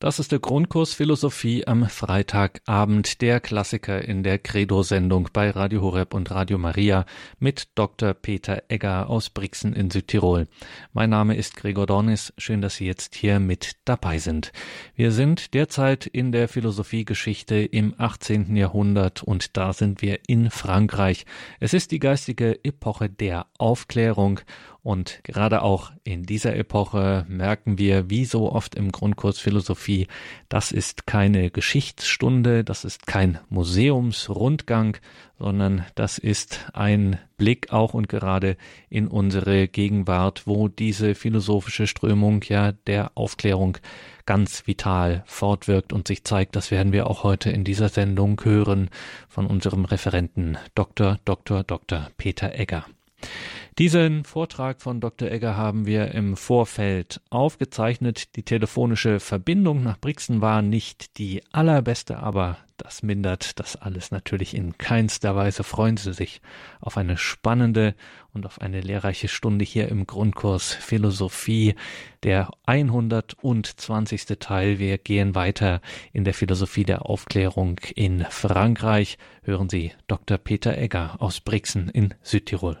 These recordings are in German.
Das ist der Grundkurs Philosophie am Freitagabend, der Klassiker in der Credo-Sendung bei Radio Horeb und Radio Maria mit Dr. Peter Egger aus Brixen in Südtirol. Mein Name ist Gregor Dornis. Schön, dass Sie jetzt hier mit dabei sind. Wir sind derzeit in der Philosophiegeschichte im 18. Jahrhundert und da sind wir in Frankreich. Es ist die geistige Epoche der Aufklärung und gerade auch in dieser Epoche merken wir, wie so oft im Grundkurs Philosophie, das ist keine Geschichtsstunde, das ist kein Museumsrundgang, sondern das ist ein Blick auch und gerade in unsere Gegenwart, wo diese philosophische Strömung ja der Aufklärung ganz vital fortwirkt und sich zeigt. Das werden wir auch heute in dieser Sendung hören von unserem Referenten Dr. Dr. Dr. Peter Egger. Diesen Vortrag von Dr. Egger haben wir im Vorfeld aufgezeichnet. Die telefonische Verbindung nach Brixen war nicht die allerbeste, aber das mindert das alles natürlich in keinster Weise. Freuen Sie sich auf eine spannende und auf eine lehrreiche Stunde hier im Grundkurs Philosophie, der 120. Teil. Wir gehen weiter in der Philosophie der Aufklärung in Frankreich. Hören Sie Dr. Peter Egger aus Brixen in Südtirol.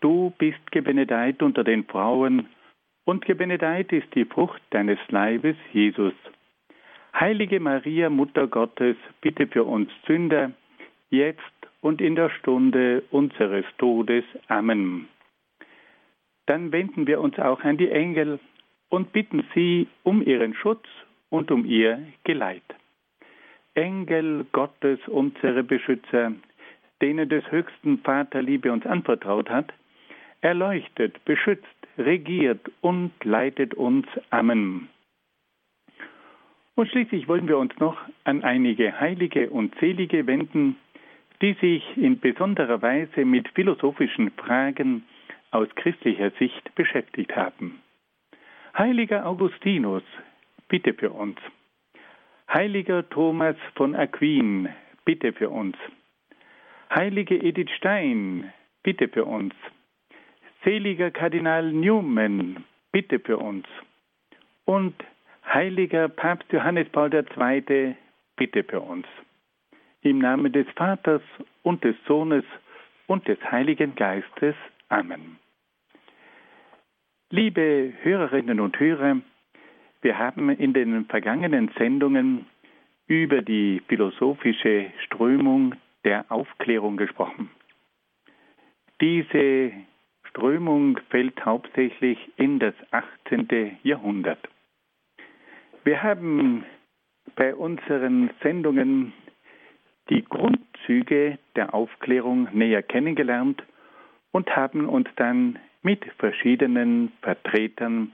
Du bist gebenedeit unter den Frauen, und gebenedeit ist die Frucht deines Leibes, Jesus. Heilige Maria, Mutter Gottes, bitte für uns Sünder, jetzt und in der Stunde unseres Todes. Amen. Dann wenden wir uns auch an die Engel und bitten sie um ihren Schutz und um ihr Geleit. Engel Gottes, unsere Beschützer, denen des höchsten Vater Liebe uns anvertraut hat, erleuchtet, beschützt, regiert und leitet uns. Amen. Und schließlich wollen wir uns noch an einige Heilige und Selige wenden, die sich in besonderer Weise mit philosophischen Fragen aus christlicher Sicht beschäftigt haben. Heiliger Augustinus, bitte für uns. Heiliger Thomas von Aquin, bitte für uns. Heilige Edith Stein, bitte für uns. Seliger Kardinal Newman, bitte für uns. Und heiliger Papst Johannes Paul II, bitte für uns. Im Namen des Vaters und des Sohnes und des Heiligen Geistes. Amen. Liebe Hörerinnen und Hörer, wir haben in den vergangenen Sendungen über die philosophische Strömung der Aufklärung gesprochen. Diese Strömung fällt hauptsächlich in das 18. Jahrhundert. Wir haben bei unseren Sendungen die Grundzüge der Aufklärung näher kennengelernt und haben uns dann mit verschiedenen Vertretern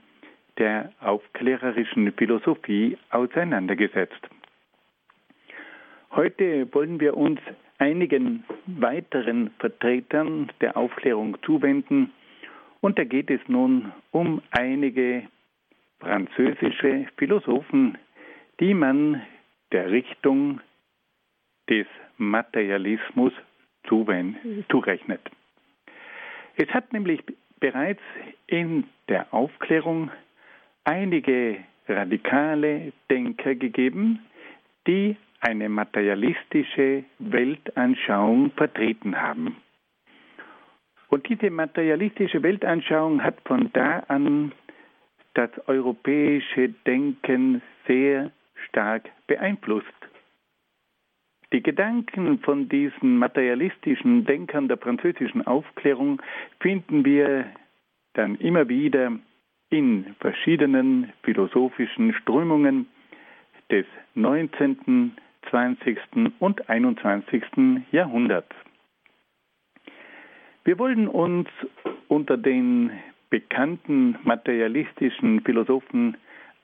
der aufklärerischen Philosophie auseinandergesetzt. Heute wollen wir uns einigen weiteren Vertretern der Aufklärung zuwenden. Und da geht es nun um einige französische Philosophen, die man der Richtung des Materialismus zurechnet. Es hat nämlich bereits in der Aufklärung einige radikale Denker gegeben, die eine materialistische Weltanschauung vertreten haben. Und diese materialistische Weltanschauung hat von da an das europäische Denken sehr stark beeinflusst. Die Gedanken von diesen materialistischen Denkern der französischen Aufklärung finden wir dann immer wieder in verschiedenen philosophischen Strömungen des 19., 20. und 21. Jahrhunderts. Wir wollen uns unter den bekannten materialistischen Philosophen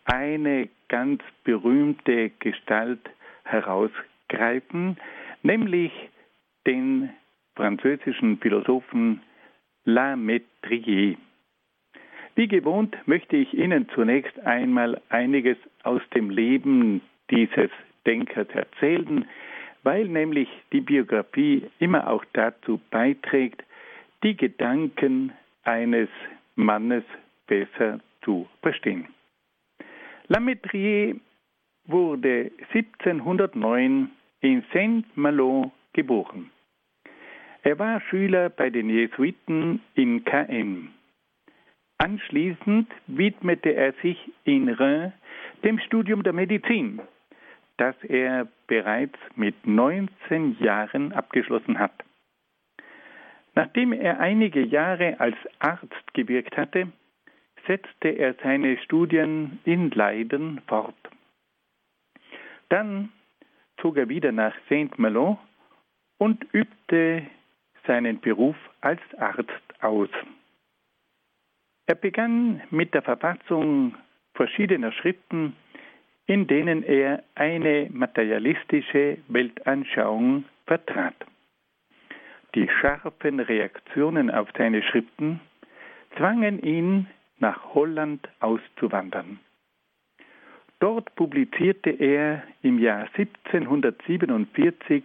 eine ganz berühmte Gestalt herausgreifen, nämlich den französischen Philosophen La Métrier. Wie gewohnt möchte ich Ihnen zunächst einmal einiges aus dem Leben dieses Denkers erzählen, weil nämlich die Biografie immer auch dazu beiträgt, die Gedanken eines Mannes besser zu verstehen. Lametrier wurde 1709 in Saint-Malo geboren. Er war Schüler bei den Jesuiten in KM. Anschließend widmete er sich in Reims dem Studium der Medizin, das er bereits mit 19 Jahren abgeschlossen hat. Nachdem er einige Jahre als Arzt gewirkt hatte, setzte er seine Studien in Leiden fort. Dann zog er wieder nach Saint-Malo und übte seinen Beruf als Arzt aus. Er begann mit der Verfassung verschiedener Schriften, in denen er eine materialistische Weltanschauung vertrat. Die scharfen Reaktionen auf seine Schriften zwangen ihn, nach Holland auszuwandern. Dort publizierte er im Jahr 1747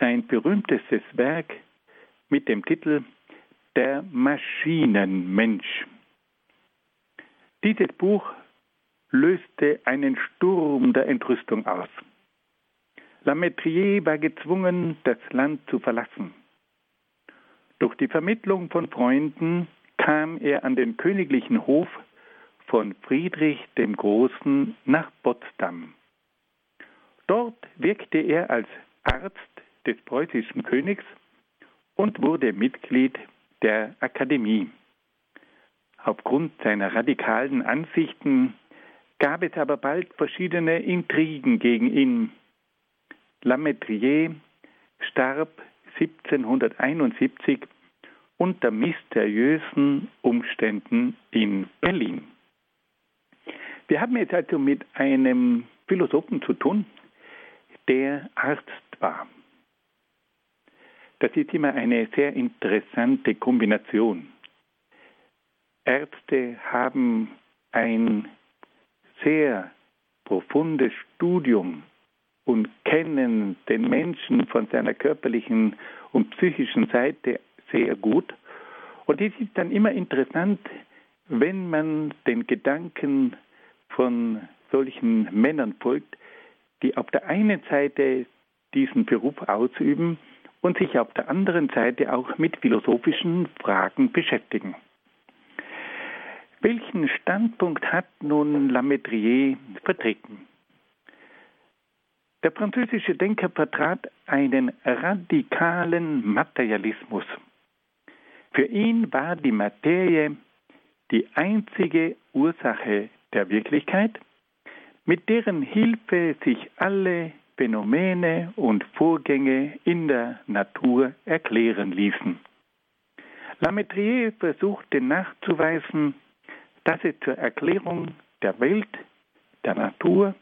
sein berühmtestes Werk mit dem Titel Der Maschinenmensch. Dieses Buch löste einen Sturm der Entrüstung aus. Lametrier war gezwungen, das Land zu verlassen. Durch die Vermittlung von Freunden kam er an den königlichen Hof von Friedrich dem Großen nach Potsdam. Dort wirkte er als Arzt des preußischen Königs und wurde Mitglied der Akademie. Aufgrund seiner radikalen Ansichten gab es aber bald verschiedene Intrigen gegen ihn. Lametrier starb 1771 unter mysteriösen Umständen in Berlin. Wir haben jetzt also mit einem Philosophen zu tun, der Arzt war. Das ist immer eine sehr interessante Kombination. Ärzte haben ein sehr profundes Studium und kennen den Menschen von seiner körperlichen und psychischen Seite sehr gut. Und es ist dann immer interessant, wenn man den Gedanken von solchen Männern folgt, die auf der einen Seite diesen Beruf ausüben und sich auf der anderen Seite auch mit philosophischen Fragen beschäftigen. Welchen Standpunkt hat nun Lametrier vertreten? Der französische Denker vertrat einen radikalen Materialismus. Für ihn war die Materie die einzige Ursache der Wirklichkeit, mit deren Hilfe sich alle Phänomene und Vorgänge in der Natur erklären ließen. Lametrier versuchte nachzuweisen, dass es zur Erklärung der Welt, der Natur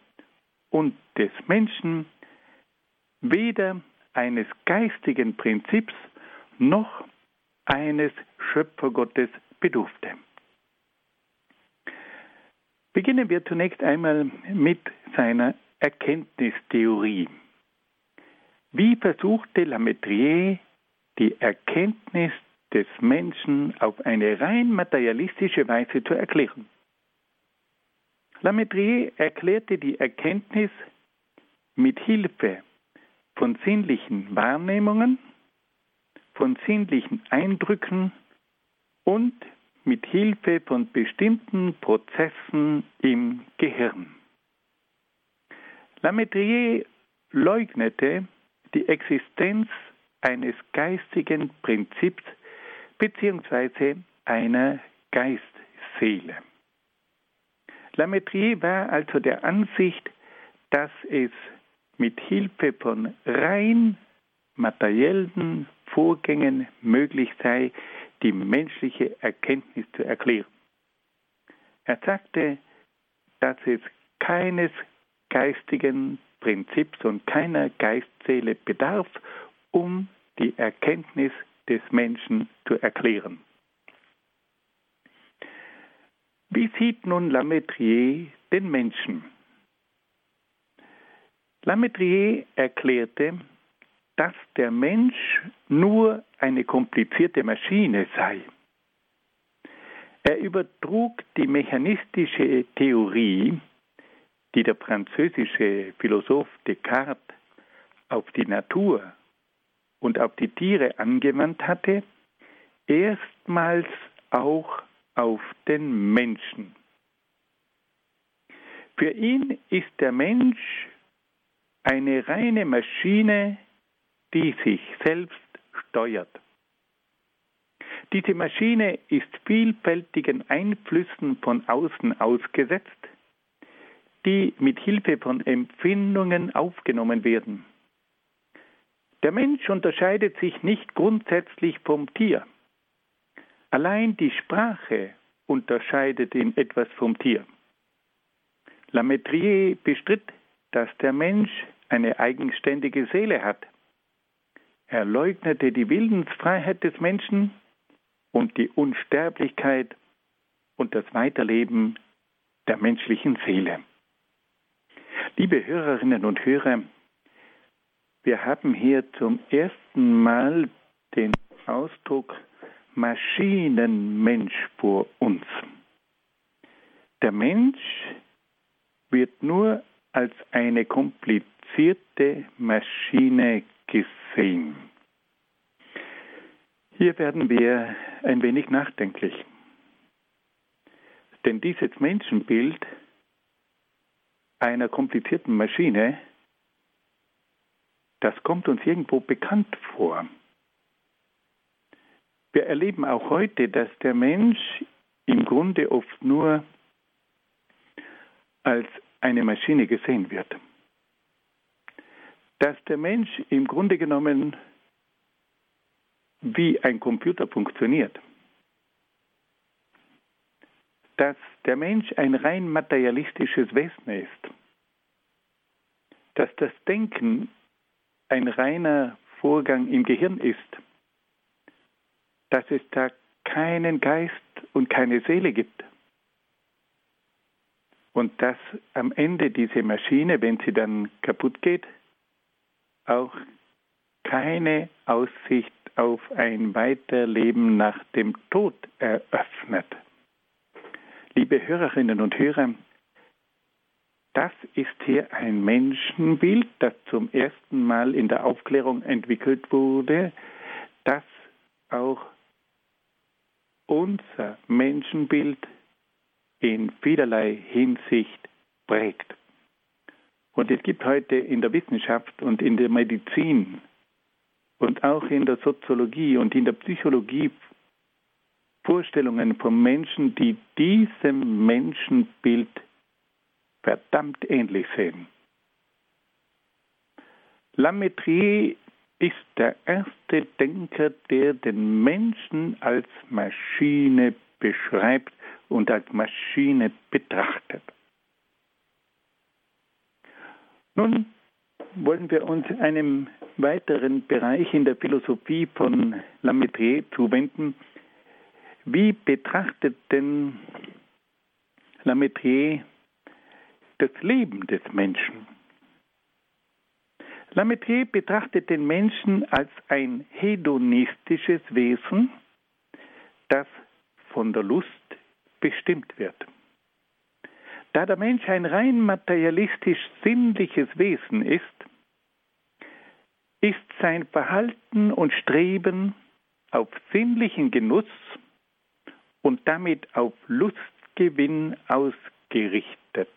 und des Menschen weder eines geistigen Prinzips noch eines Schöpfergottes bedurfte. Beginnen wir zunächst einmal mit seiner Erkenntnistheorie. Wie versuchte Lametrier die Erkenntnis des Menschen auf eine rein materialistische Weise zu erklären? Lametrier erklärte die Erkenntnis mit Hilfe von sinnlichen Wahrnehmungen, von sinnlichen Eindrücken und mit Hilfe von bestimmten Prozessen im Gehirn. Lametrier leugnete die Existenz eines geistigen Prinzips bzw. einer Geistseele. Lametrier war also der Ansicht, dass es mit Hilfe von rein materiellen Vorgängen möglich sei, die menschliche Erkenntnis zu erklären. Er sagte, dass es keines geistigen Prinzips und keiner Geistseele bedarf, um die Erkenntnis des Menschen zu erklären. Wie sieht nun Lametrier den Menschen? Lametrier erklärte, dass der Mensch nur eine komplizierte Maschine sei. Er übertrug die mechanistische Theorie, die der französische Philosoph Descartes auf die Natur und auf die Tiere angewandt hatte, erstmals auch auf den Menschen. Für ihn ist der Mensch eine reine Maschine, die sich selbst steuert. Diese Maschine ist vielfältigen Einflüssen von außen ausgesetzt, die mit Hilfe von Empfindungen aufgenommen werden. Der Mensch unterscheidet sich nicht grundsätzlich vom Tier. Allein die Sprache unterscheidet ihn etwas vom Tier. Lametrier bestritt, dass der Mensch eine eigenständige Seele hat. Er leugnete die Willensfreiheit des Menschen und die Unsterblichkeit und das Weiterleben der menschlichen Seele. Liebe Hörerinnen und Hörer, wir haben hier zum ersten Mal den Ausdruck Maschinenmensch vor uns. Der Mensch wird nur als eine komplizierte Maschine gesehen. Hier werden wir ein wenig nachdenklich. Denn dieses Menschenbild einer komplizierten Maschine, das kommt uns irgendwo bekannt vor. Wir erleben auch heute, dass der Mensch im Grunde oft nur als eine Maschine gesehen wird. Dass der Mensch im Grunde genommen wie ein Computer funktioniert. Dass der Mensch ein rein materialistisches Wesen ist. Dass das Denken ein reiner Vorgang im Gehirn ist. Dass es da keinen Geist und keine Seele gibt. Und dass am Ende diese Maschine, wenn sie dann kaputt geht, auch keine Aussicht auf ein Weiterleben nach dem Tod eröffnet. Liebe Hörerinnen und Hörer, das ist hier ein Menschenbild, das zum ersten Mal in der Aufklärung entwickelt wurde, das auch unser Menschenbild in vielerlei Hinsicht prägt. Und es gibt heute in der Wissenschaft und in der Medizin und auch in der Soziologie und in der Psychologie Vorstellungen von Menschen, die diesem Menschenbild verdammt ähnlich sehen. Lametrier ist der erste Denker, der den Menschen als Maschine beschreibt und als Maschine betrachtet. Nun wollen wir uns einem weiteren Bereich in der Philosophie von Lametrier zuwenden. Wie betrachtet denn Lametrier das Leben des Menschen? Lametrier betrachtet den Menschen als ein hedonistisches Wesen, das von der Lust bestimmt wird. Da der Mensch ein rein materialistisch sinnliches Wesen ist, ist sein Verhalten und Streben auf sinnlichen Genuss und damit auf Lustgewinn ausgerichtet.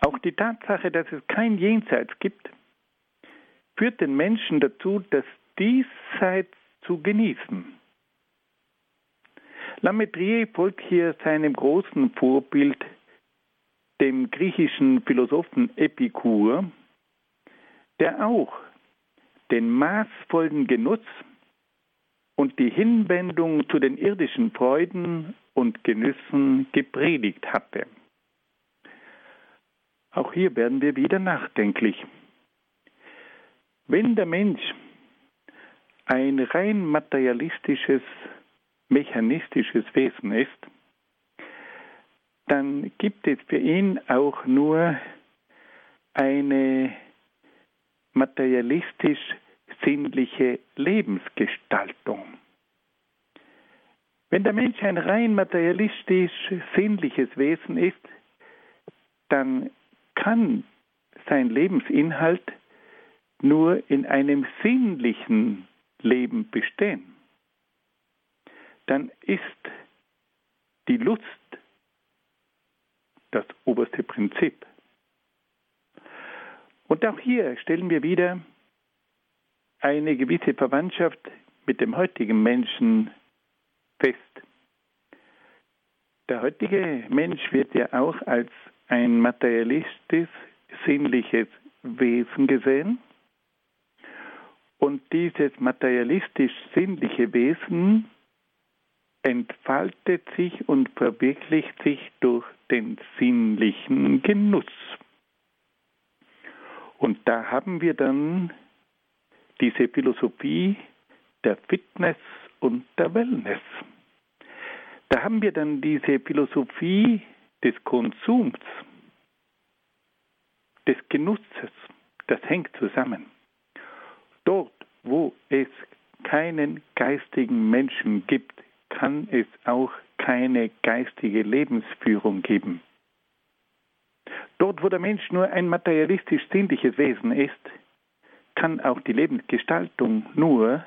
Auch die Tatsache, dass es kein Jenseits gibt, führt den Menschen dazu, das Diesseits zu genießen. Lametrier folgt hier seinem großen Vorbild, dem griechischen Philosophen Epikur, der auch den maßvollen Genuss und die Hinwendung zu den irdischen Freuden und Genüssen gepredigt hatte. Auch hier werden wir wieder nachdenklich. Wenn der Mensch ein rein materialistisches, mechanistisches Wesen ist, dann gibt es für ihn auch nur eine materialistisch sinnliche Lebensgestaltung. Wenn der Mensch ein rein materialistisch sinnliches Wesen ist, dann kann sein Lebensinhalt nur in einem sinnlichen Leben bestehen. Dann ist die Lust das oberste Prinzip. Und auch hier stellen wir wieder eine gewisse Verwandtschaft mit dem heutigen Menschen fest. Der heutige Mensch wird ja auch als ein materialistisch sinnliches Wesen gesehen. Und dieses materialistisch sinnliche Wesen entfaltet sich und verwirklicht sich durch den sinnlichen Genuss. Und da haben wir dann diese Philosophie der Fitness und der Wellness. Da haben wir dann diese Philosophie des Konsums, des Genusses. Das hängt zusammen. Dort, wo es keinen geistigen Menschen gibt, kann es auch keine geistige Lebensführung geben. Dort, wo der Mensch nur ein materialistisch-sinnliches Wesen ist, kann auch die Lebensgestaltung nur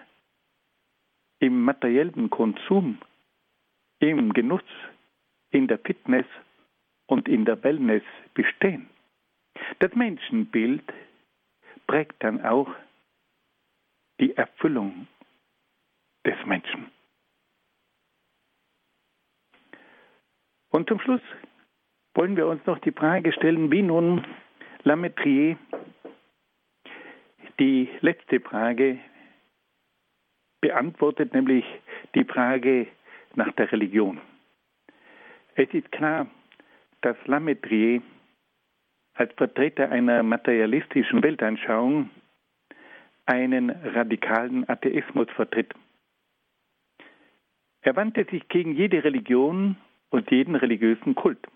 im materiellen Konsum, im Genuss, in der Fitness und in der Wellness bestehen. Das Menschenbild prägt dann auch die Erfüllung des Menschen. Und zum Schluss wollen wir uns noch die Frage stellen, wie nun Lametrier die letzte Frage beantwortet, nämlich die Frage nach der Religion. Es ist klar, dass Lametrier als Vertreter einer materialistischen Weltanschauung einen radikalen Atheismus vertritt. Er wandte sich gegen jede Religion und jeden religiösen Kult.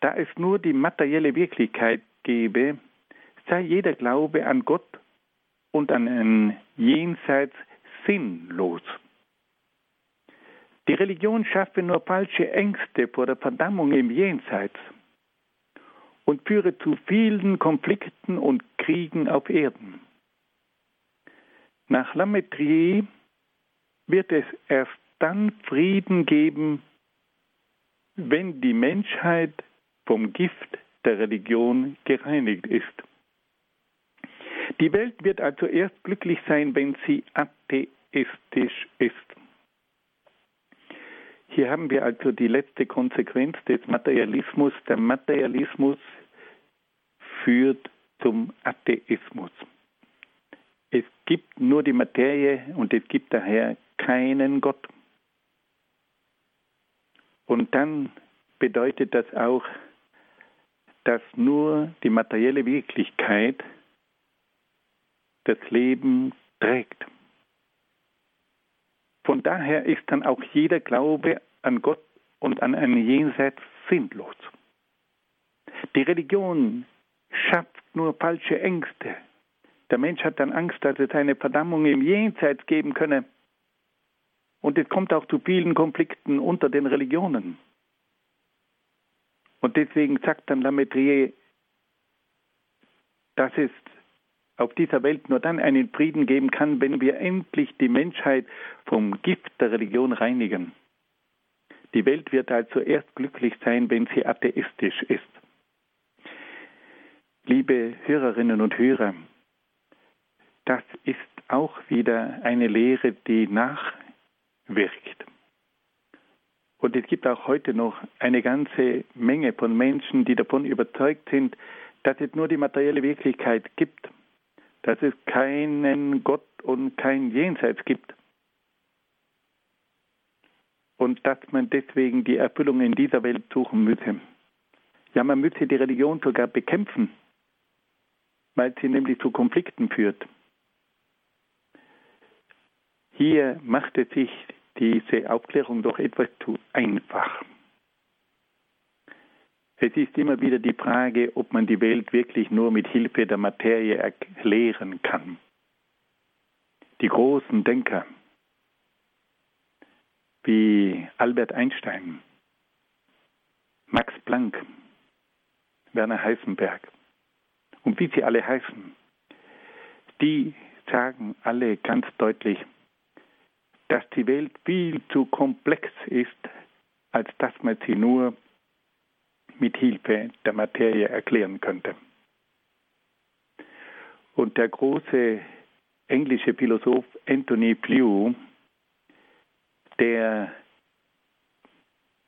Da es nur die materielle Wirklichkeit gäbe, sei jeder Glaube an Gott und an ein Jenseits sinnlos. Die Religion schaffe nur falsche Ängste vor der Verdammung im Jenseits und führe zu vielen Konflikten und Kriegen auf Erden. Nach Lametrier wird es erst dann Frieden geben, wenn die Menschheit vom Gift der Religion gereinigt ist. Die Welt wird also erst glücklich sein, wenn sie atheistisch ist. Hier haben wir also die letzte Konsequenz des Materialismus. Der Materialismus führt zum Atheismus. Es gibt nur die Materie und es gibt daher keinen Gott. Und dann bedeutet das auch, dass nur die materielle Wirklichkeit das Leben trägt. Von daher ist dann auch jeder Glaube an Gott und an ein Jenseits sinnlos. Die Religion schafft nur falsche Ängste. Der Mensch hat dann Angst, dass es eine Verdammung im Jenseits geben könne. Und es kommt auch zu vielen Konflikten unter den Religionen. Und deswegen sagt dann Lametrier, das ist auf dieser Welt nur dann einen Frieden geben kann, wenn wir endlich die Menschheit vom Gift der Religion reinigen. Die Welt wird also erst glücklich sein, wenn sie atheistisch ist. Liebe Hörerinnen und Hörer, das ist auch wieder eine Lehre, die nachwirkt. Und es gibt auch heute noch eine ganze Menge von Menschen, die davon überzeugt sind, dass es nur die materielle Wirklichkeit gibt, dass es keinen Gott und kein Jenseits gibt und dass man deswegen die Erfüllung in dieser Welt suchen müsse. Ja, man müsse die Religion sogar bekämpfen, weil sie nämlich zu Konflikten führt. Hier machte sich diese Aufklärung doch etwas zu einfach. Es ist immer wieder die Frage, ob man die Welt wirklich nur mit Hilfe der Materie erklären kann. Die großen Denker wie Albert Einstein, Max Planck, Werner Heisenberg und wie sie alle heißen, die sagen alle ganz deutlich, dass die Welt viel zu komplex ist, als dass man sie nur mit Hilfe der Materie erklären könnte. Und der große englische Philosoph Anthony Flew, der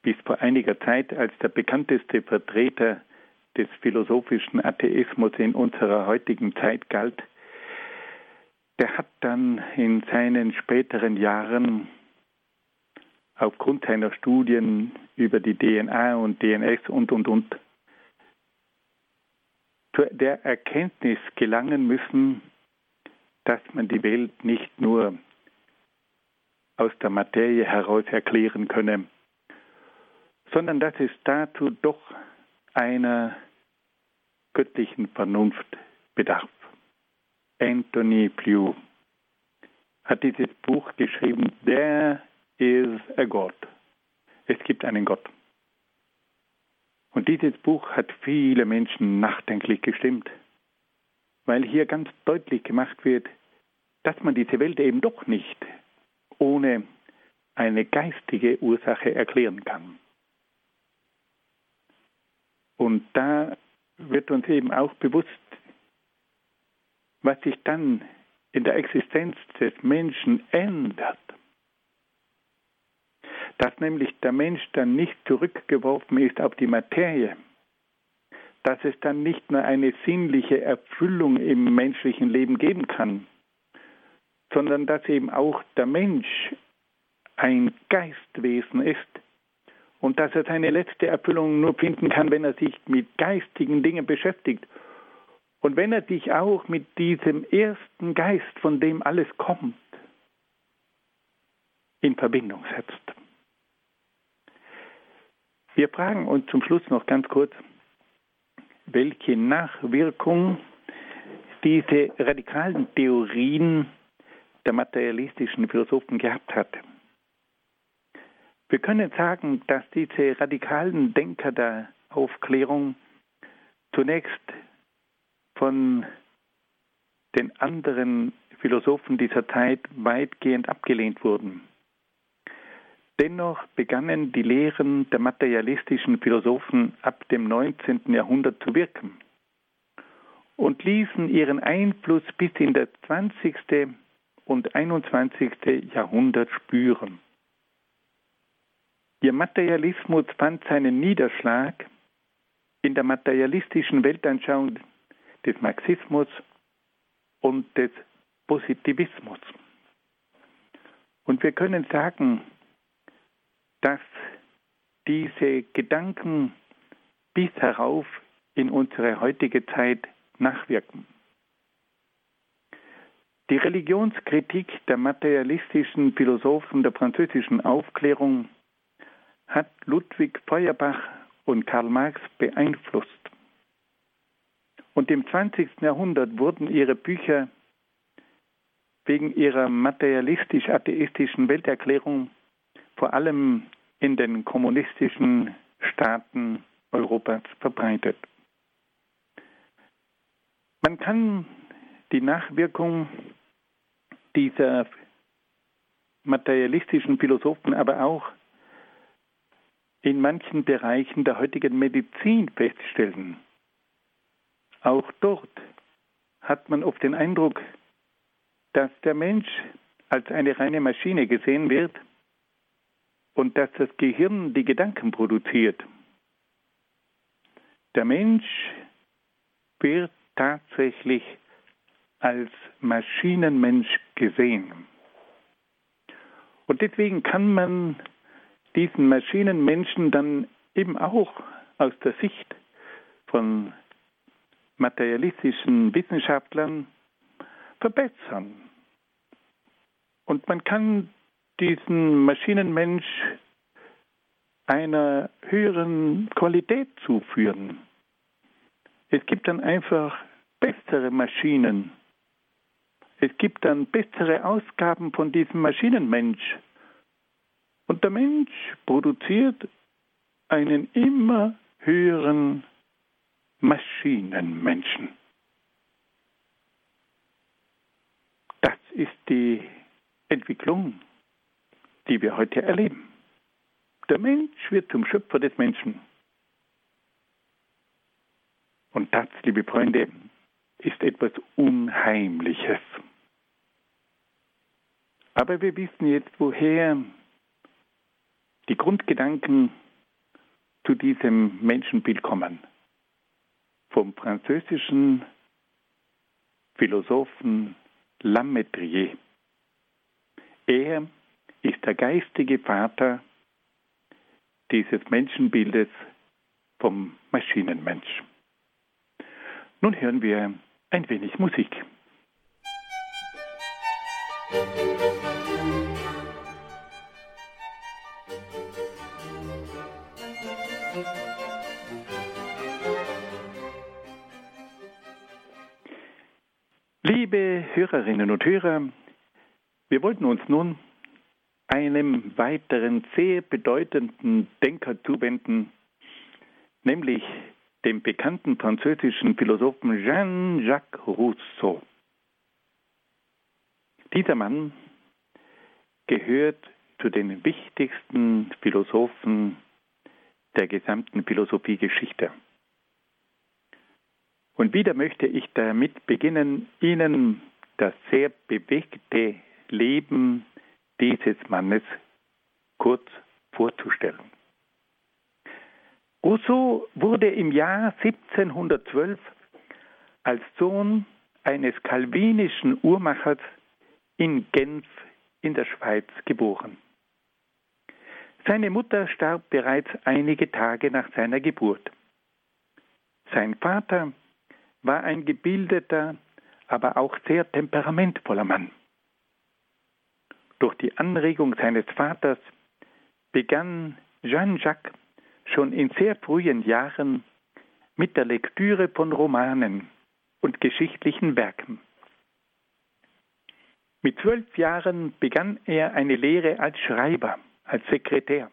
bis vor einiger Zeit als der bekannteste Vertreter des philosophischen Atheismus in unserer heutigen Zeit galt, der hat dann in seinen späteren Jahren aufgrund seiner Studien über die DNA und DNS und, und, und, zu der Erkenntnis gelangen müssen, dass man die Welt nicht nur aus der Materie heraus erklären könne, sondern dass es dazu doch einer göttlichen Vernunft bedarf. Anthony Plew hat dieses Buch geschrieben, There is a God. Es gibt einen Gott. Und dieses Buch hat viele Menschen nachdenklich gestimmt, weil hier ganz deutlich gemacht wird, dass man diese Welt eben doch nicht ohne eine geistige Ursache erklären kann. Und da wird uns eben auch bewusst, was sich dann in der Existenz des Menschen ändert. Dass nämlich der Mensch dann nicht zurückgeworfen ist auf die Materie, dass es dann nicht nur eine sinnliche Erfüllung im menschlichen Leben geben kann, sondern dass eben auch der Mensch ein Geistwesen ist und dass er seine letzte Erfüllung nur finden kann, wenn er sich mit geistigen Dingen beschäftigt und wenn er dich auch mit diesem ersten Geist, von dem alles kommt, in Verbindung setzt. Wir fragen uns zum Schluss noch ganz kurz, welche Nachwirkung diese radikalen Theorien der materialistischen Philosophen gehabt hat. Wir können sagen, dass diese radikalen Denker der Aufklärung zunächst von den anderen Philosophen dieser Zeit weitgehend abgelehnt wurden. Dennoch begannen die Lehren der materialistischen Philosophen ab dem 19. Jahrhundert zu wirken und ließen ihren Einfluss bis in das 20. und 21. Jahrhundert spüren. Ihr Materialismus fand seinen Niederschlag in der materialistischen Weltanschauung des Marxismus und des Positivismus. Und wir können sagen, dass diese Gedanken bis herauf in unsere heutige Zeit nachwirken. Die Religionskritik der materialistischen Philosophen der französischen Aufklärung hat Ludwig Feuerbach und Karl Marx beeinflusst. Und im 20. Jahrhundert wurden ihre Bücher wegen ihrer materialistisch-atheistischen Welterklärung vor allem in den kommunistischen Staaten Europas verbreitet. Man kann die Nachwirkung dieser materialistischen Philosophen, aber auch in manchen Bereichen der heutigen Medizin feststellen. Auch dort hat man oft den Eindruck, dass der Mensch als eine reine Maschine gesehen wird und dass das Gehirn die Gedanken produziert. Der Mensch wird tatsächlich als Maschinenmensch gesehen. Und deswegen kann man diesen Maschinenmenschen dann eben auch aus der Sicht von materialistischen Wissenschaftlern verbessern. Und man kann diesen Maschinenmensch einer höheren Qualität zuführen. Es gibt dann einfach bessere Maschinen. Es gibt dann bessere Ausgaben von diesem Maschinenmensch. Und der Mensch produziert einen immer höheren Maschinenmenschen. Das ist die Entwicklung, die wir heute erleben. Der Mensch wird zum Schöpfer des Menschen. Und das, liebe Freunde, ist etwas Unheimliches. Aber wir wissen jetzt, woher die Grundgedanken zu diesem Menschenbild kommen. Vom französischen Philosophen Lametrier. Er ist der geistige Vater dieses Menschenbildes vom Maschinenmensch. Nun hören wir ein wenig Musik. Liebe Hörerinnen und Hörer, wir wollten uns nun einem weiteren sehr bedeutenden Denker zuwenden, nämlich dem bekannten französischen Philosophen Jean-Jacques Rousseau. Dieser Mann gehört zu den wichtigsten Philosophen der gesamten Philosophiegeschichte. Und wieder möchte ich damit beginnen, Ihnen das sehr bewegte Leben dieses Mannes kurz vorzustellen. Rousseau wurde im Jahr 1712 als Sohn eines kalvinischen Uhrmachers in Genf in der Schweiz geboren. Seine Mutter starb bereits einige Tage nach seiner Geburt. Sein Vater war ein gebildeter, aber auch sehr temperamentvoller Mann. Durch die Anregung seines Vaters begann Jean-Jacques schon in sehr frühen Jahren mit der Lektüre von Romanen und geschichtlichen Werken. Mit zwölf Jahren begann er eine Lehre als Schreiber, als Sekretär.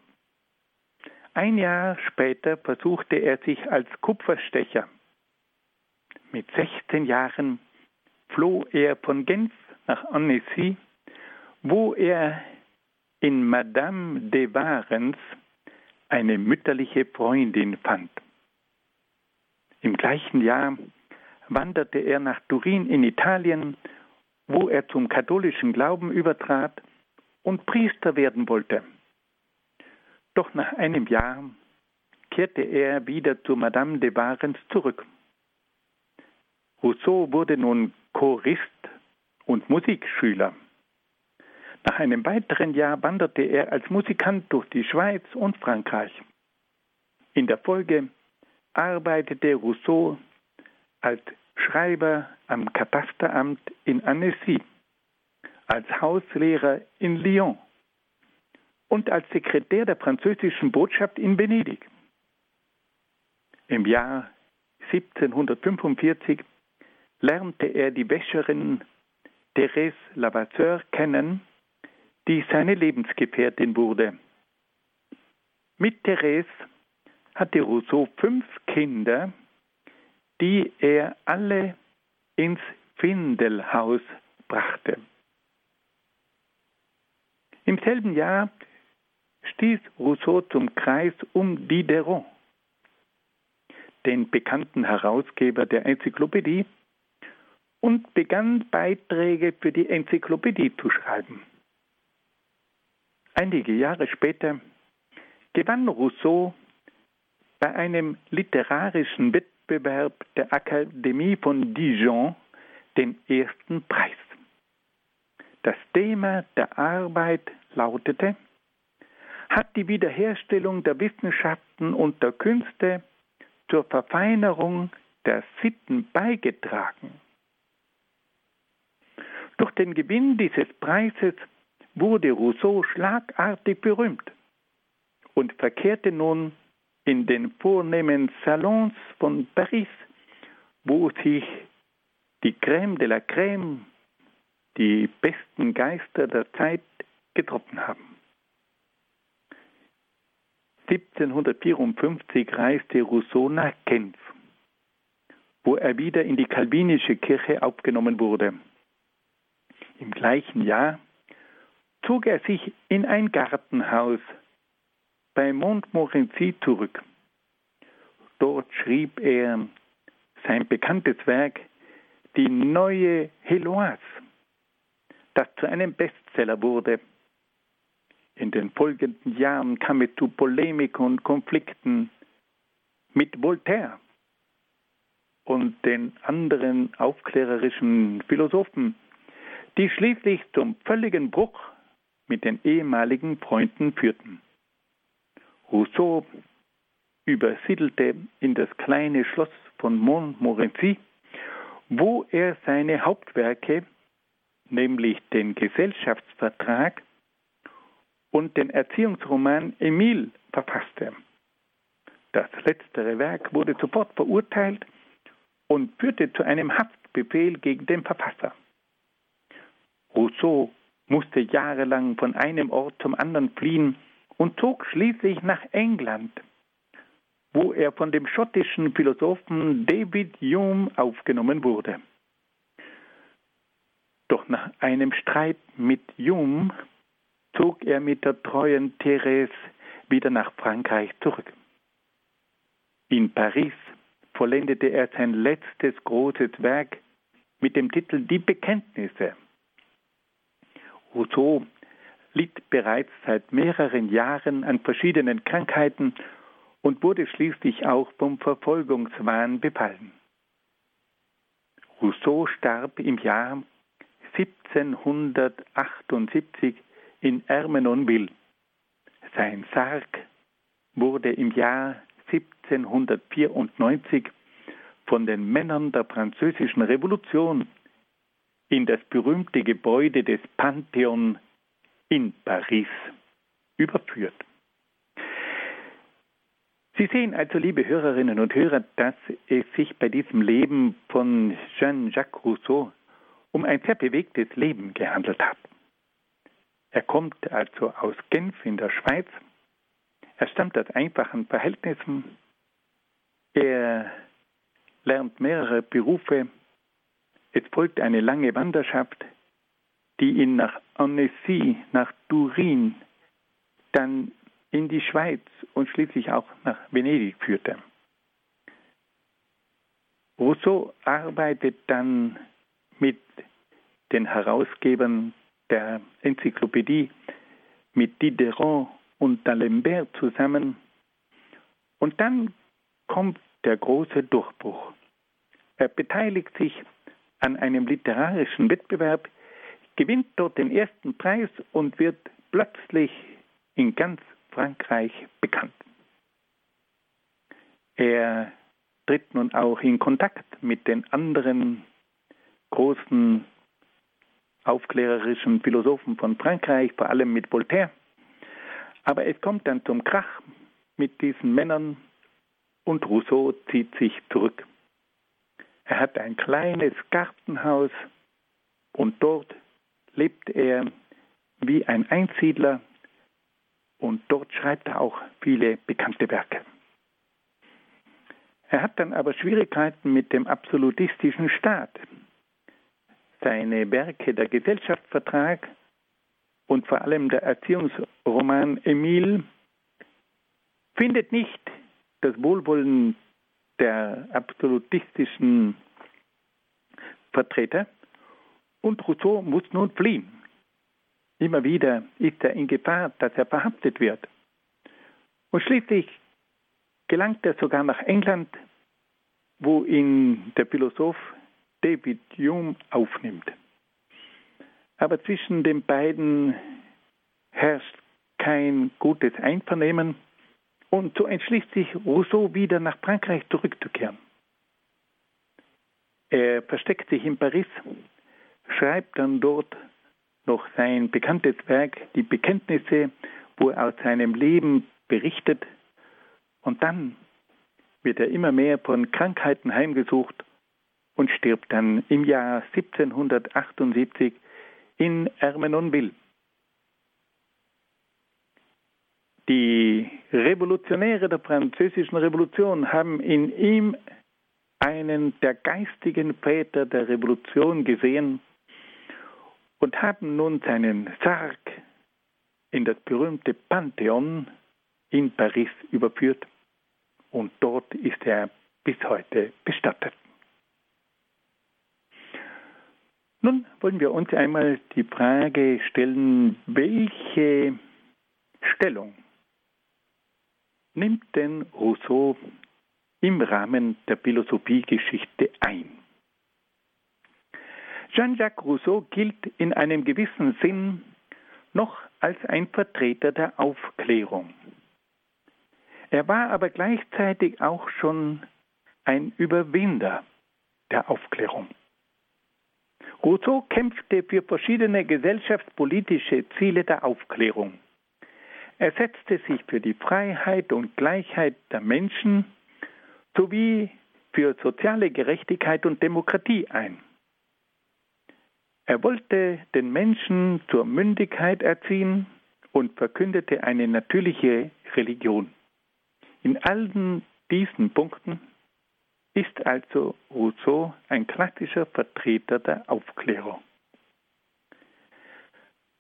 Ein Jahr später versuchte er sich als Kupferstecher mit 16 Jahren floh er von Genf nach Annecy, wo er in Madame de Warens eine mütterliche Freundin fand. Im gleichen Jahr wanderte er nach Turin in Italien, wo er zum katholischen Glauben übertrat und Priester werden wollte. Doch nach einem Jahr kehrte er wieder zu Madame de Warens zurück. Rousseau wurde nun Chorist und Musikschüler. Nach einem weiteren Jahr wanderte er als Musikant durch die Schweiz und Frankreich. In der Folge arbeitete Rousseau als Schreiber am Katasteramt in Annecy, als Hauslehrer in Lyon und als Sekretär der französischen Botschaft in Venedig. Im Jahr 1745 lernte er die Wäscherin Therese Lavasseur kennen, die seine Lebensgefährtin wurde. Mit Therese hatte Rousseau fünf Kinder, die er alle ins Findelhaus brachte. Im selben Jahr stieß Rousseau zum Kreis um Diderot, den bekannten Herausgeber der Enzyklopädie, und begann Beiträge für die Enzyklopädie zu schreiben. Einige Jahre später gewann Rousseau bei einem literarischen Wettbewerb der Akademie von Dijon den ersten Preis. Das Thema der Arbeit lautete, hat die Wiederherstellung der Wissenschaften und der Künste zur Verfeinerung der Sitten beigetragen. Durch den Gewinn dieses Preises wurde Rousseau schlagartig berühmt und verkehrte nun in den vornehmen Salons von Paris, wo sich die Crème de la Crème, die besten Geister der Zeit getroffen haben. 1754 reiste Rousseau nach Genf, wo er wieder in die kalvinische Kirche aufgenommen wurde. Im gleichen Jahr zog er sich in ein Gartenhaus bei Montmorency zurück. Dort schrieb er sein bekanntes Werk Die neue Heloise, das zu einem Bestseller wurde. In den folgenden Jahren kam es zu Polemik und Konflikten mit Voltaire und den anderen aufklärerischen Philosophen, die schließlich zum völligen Bruch mit den ehemaligen Freunden führten. Rousseau übersiedelte in das kleine Schloss von Montmorency, wo er seine Hauptwerke, nämlich den Gesellschaftsvertrag und den Erziehungsroman Emile, verfasste. Das letztere Werk wurde sofort verurteilt und führte zu einem Haftbefehl gegen den Verfasser. Rousseau musste jahrelang von einem Ort zum anderen fliehen und zog schließlich nach England, wo er von dem schottischen Philosophen David Hume aufgenommen wurde. Doch nach einem Streit mit Hume zog er mit der treuen Therese wieder nach Frankreich zurück. In Paris vollendete er sein letztes großes Werk mit dem Titel Die Bekenntnisse. Rousseau litt bereits seit mehreren Jahren an verschiedenen Krankheiten und wurde schließlich auch vom Verfolgungswahn befallen. Rousseau starb im Jahr 1778 in Ermenonville. Sein Sarg wurde im Jahr 1794 von den Männern der französischen Revolution in das berühmte Gebäude des Pantheon in Paris überführt. Sie sehen also, liebe Hörerinnen und Hörer, dass es sich bei diesem Leben von Jean-Jacques Rousseau um ein sehr bewegtes Leben gehandelt hat. Er kommt also aus Genf in der Schweiz. Er stammt aus einfachen Verhältnissen. Er lernt mehrere Berufe es folgt eine lange Wanderschaft, die ihn nach Annecy, nach Turin, dann in die Schweiz und schließlich auch nach Venedig führte. Rousseau arbeitet dann mit den Herausgebern der Enzyklopädie, mit Diderot und d'Alembert zusammen. Und dann kommt der große Durchbruch. Er beteiligt sich an einem literarischen Wettbewerb, gewinnt dort den ersten Preis und wird plötzlich in ganz Frankreich bekannt. Er tritt nun auch in Kontakt mit den anderen großen aufklärerischen Philosophen von Frankreich, vor allem mit Voltaire. Aber es kommt dann zum Krach mit diesen Männern und Rousseau zieht sich zurück. Er hat ein kleines Gartenhaus und dort lebt er wie ein Einsiedler und dort schreibt er auch viele bekannte Werke. Er hat dann aber Schwierigkeiten mit dem absolutistischen Staat. seine Werke Der Gesellschaftsvertrag und vor allem der Erziehungsroman Emil findet nicht das Wohlwollen der absolutistischen Vertreter und Rousseau muss nun fliehen. Immer wieder ist er in Gefahr, dass er verhaftet wird. Und schließlich gelangt er sogar nach England, wo ihn der Philosoph David Hume aufnimmt. Aber zwischen den beiden herrscht kein gutes Einvernehmen und so entschließt sich Rousseau wieder nach Frankreich zurückzukehren. Er versteckt sich in Paris, schreibt dann dort noch sein bekanntes Werk Die Bekenntnisse, wo er aus seinem Leben berichtet. Und dann wird er immer mehr von Krankheiten heimgesucht und stirbt dann im Jahr 1778 in Ermenonville. Die Revolutionäre der französischen Revolution haben in ihm einen der geistigen Väter der Revolution gesehen und haben nun seinen Sarg in das berühmte Pantheon in Paris überführt und dort ist er bis heute bestattet. Nun wollen wir uns einmal die Frage stellen, welche Stellung nimmt denn Rousseau im Rahmen der Philosophiegeschichte ein? Jean-Jacques Rousseau gilt in einem gewissen Sinn noch als ein Vertreter der Aufklärung. Er war aber gleichzeitig auch schon ein Überwinder der Aufklärung. Rousseau kämpfte für verschiedene gesellschaftspolitische Ziele der Aufklärung. Er setzte sich für die Freiheit und Gleichheit der Menschen sowie für soziale Gerechtigkeit und Demokratie ein. Er wollte den Menschen zur Mündigkeit erziehen und verkündete eine natürliche Religion. In allen diesen Punkten ist also Rousseau ein klassischer Vertreter der Aufklärung.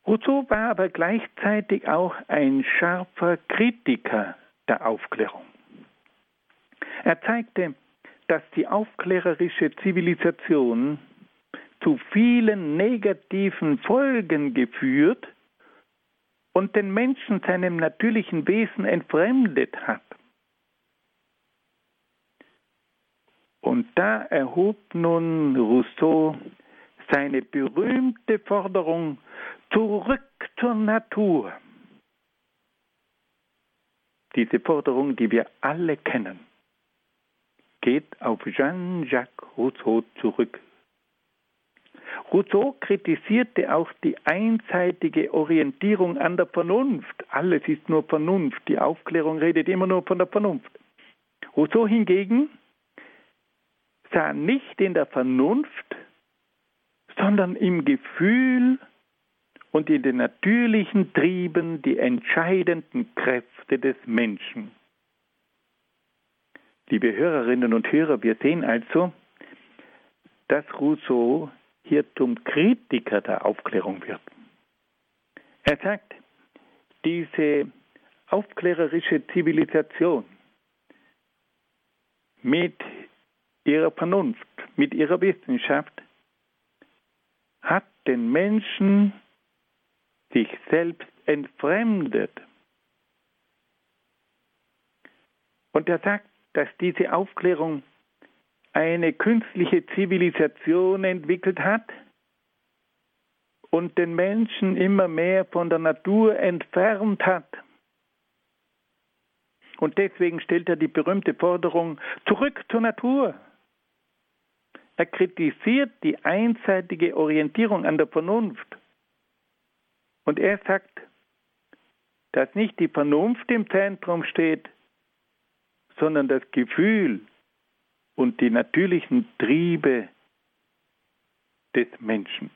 Rousseau war aber gleichzeitig auch ein scharfer Kritiker der Aufklärung. Er zeigte, dass die aufklärerische Zivilisation zu vielen negativen Folgen geführt und den Menschen seinem natürlichen Wesen entfremdet hat. Und da erhob nun Rousseau seine berühmte Forderung zurück zur Natur. Diese Forderung, die wir alle kennen, geht auf Jean-Jacques Rousseau zurück. Rousseau kritisierte auch die einseitige Orientierung an der Vernunft. Alles ist nur Vernunft. Die Aufklärung redet immer nur von der Vernunft. Rousseau hingegen sah nicht in der Vernunft, sondern im Gefühl und in den natürlichen Trieben die entscheidenden Kräfte des Menschen. Liebe Hörerinnen und Hörer, wir sehen also, dass Rousseau hier zum Kritiker der Aufklärung wird. Er sagt, diese aufklärerische Zivilisation mit ihrer Vernunft, mit ihrer Wissenschaft, hat den Menschen sich selbst entfremdet. Und er sagt, dass diese Aufklärung eine künstliche Zivilisation entwickelt hat und den Menschen immer mehr von der Natur entfernt hat. Und deswegen stellt er die berühmte Forderung zurück zur Natur. Er kritisiert die einseitige Orientierung an der Vernunft. Und er sagt, dass nicht die Vernunft im Zentrum steht, sondern das Gefühl und die natürlichen Triebe des Menschen.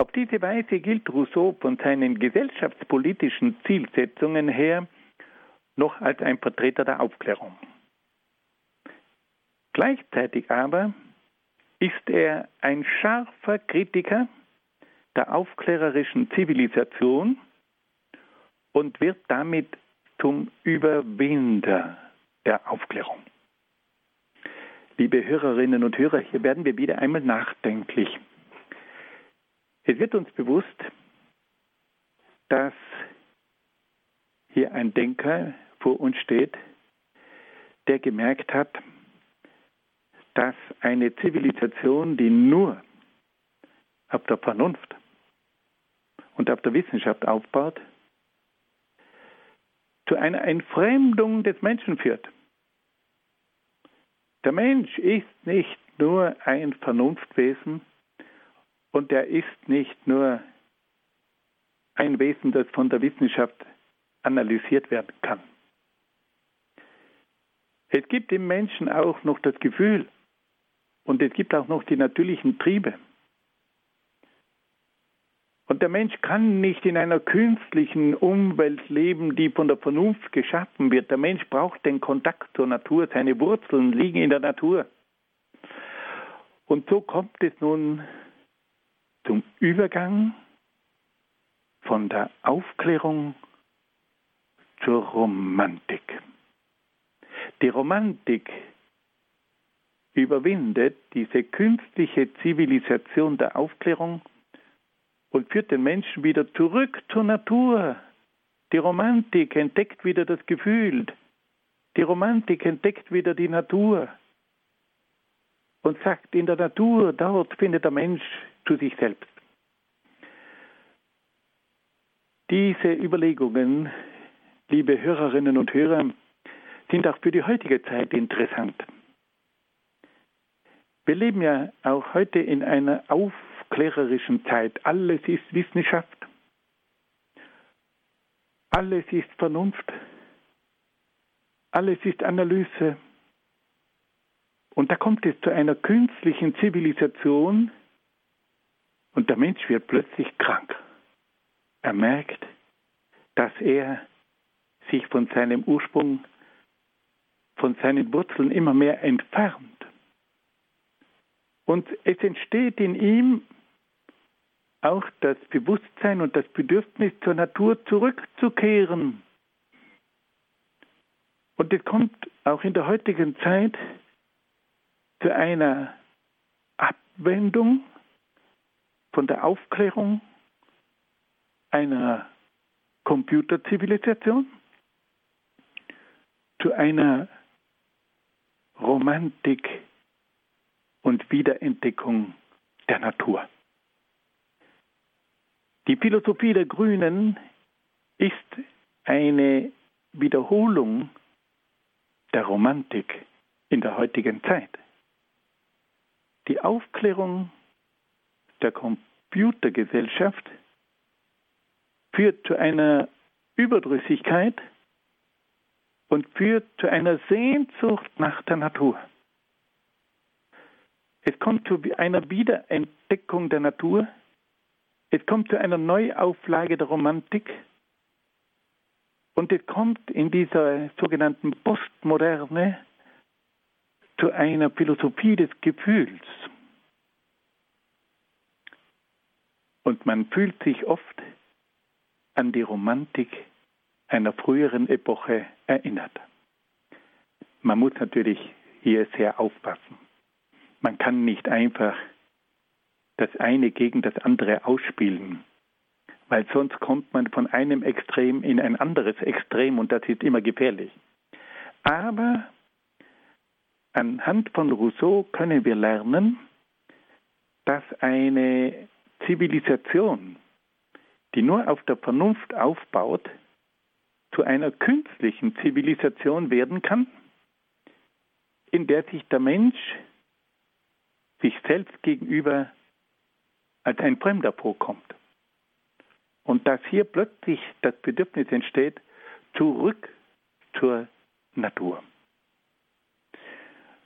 Auf diese Weise gilt Rousseau von seinen gesellschaftspolitischen Zielsetzungen her noch als ein Vertreter der Aufklärung. Gleichzeitig aber ist er ein scharfer Kritiker der aufklärerischen Zivilisation und wird damit zum Überwinder der Aufklärung. Liebe Hörerinnen und Hörer, hier werden wir wieder einmal nachdenklich. Es wird uns bewusst, dass hier ein Denker vor uns steht, der gemerkt hat, dass eine Zivilisation, die nur auf der Vernunft und auf der Wissenschaft aufbaut, zu einer Entfremdung des Menschen führt. Der Mensch ist nicht nur ein Vernunftwesen und er ist nicht nur ein Wesen, das von der Wissenschaft analysiert werden kann. Es gibt im Menschen auch noch das Gefühl und es gibt auch noch die natürlichen Triebe. Und der Mensch kann nicht in einer künstlichen Umwelt leben, die von der Vernunft geschaffen wird. Der Mensch braucht den Kontakt zur Natur. Seine Wurzeln liegen in der Natur. Und so kommt es nun zum Übergang von der Aufklärung zur Romantik. Die Romantik überwindet diese künstliche Zivilisation der Aufklärung und führt den Menschen wieder zurück zur Natur. Die Romantik entdeckt wieder das Gefühl. Die Romantik entdeckt wieder die Natur und sagt, in der Natur, dort findet der Mensch zu sich selbst. Diese Überlegungen, liebe Hörerinnen und Hörer, sind auch für die heutige Zeit interessant. Wir leben ja auch heute in einer Auf aufklärerischen Zeit. Alles ist Wissenschaft. Alles ist Vernunft. Alles ist Analyse. Und da kommt es zu einer künstlichen Zivilisation und der Mensch wird plötzlich krank. Er merkt, dass er sich von seinem Ursprung, von seinen Wurzeln immer mehr entfernt. Und es entsteht in ihm auch das Bewusstsein und das Bedürfnis zur Natur zurückzukehren. Und es kommt auch in der heutigen Zeit zu einer Abwendung von der Aufklärung einer Computerzivilisation zu einer Romantik und Wiederentdeckung der Natur. Die Philosophie der Grünen ist eine Wiederholung der Romantik in der heutigen Zeit. Die Aufklärung der Computergesellschaft führt zu einer Überdrüssigkeit und führt zu einer Sehnsucht nach der Natur. Es kommt zu einer Wiederentdeckung der Natur, es kommt zu einer Neuauflage der Romantik und es kommt in dieser sogenannten Postmoderne zu einer Philosophie des Gefühls. Und man fühlt sich oft an die Romantik einer früheren Epoche erinnert. Man muss natürlich hier sehr aufpassen. Man kann nicht einfach das eine gegen das andere ausspielen. Weil sonst kommt man von einem Extrem in ein anderes Extrem und das ist immer gefährlich. Aber anhand von Rousseau können wir lernen, dass eine Zivilisation, die nur auf der Vernunft aufbaut, zu einer künstlichen Zivilisation werden kann, in der sich der Mensch sich selbst gegenüber als ein Fremder vorkommt. Und dass hier plötzlich das Bedürfnis entsteht, zurück zur Natur.